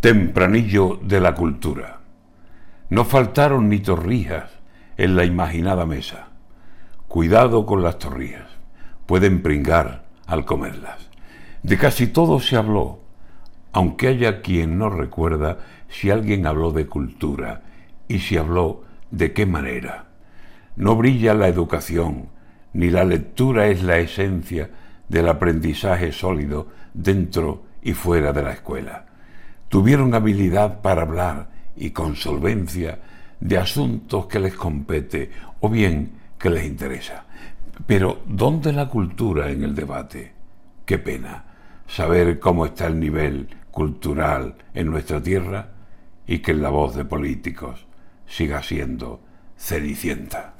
Tempranillo de la cultura. No faltaron ni torrijas en la imaginada mesa. Cuidado con las torrijas, pueden pringar al comerlas. De casi todo se habló, aunque haya quien no recuerda si alguien habló de cultura y si habló de qué manera. No brilla la educación, ni la lectura es la esencia del aprendizaje sólido dentro y fuera de la escuela tuvieron habilidad para hablar y con solvencia de asuntos que les compete o bien que les interesa. Pero ¿dónde la cultura en el debate? Qué pena saber cómo está el nivel cultural en nuestra tierra y que la voz de políticos siga siendo cenicienta.